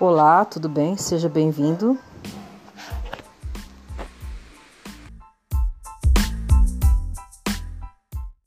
Olá, tudo bem? Seja bem-vindo.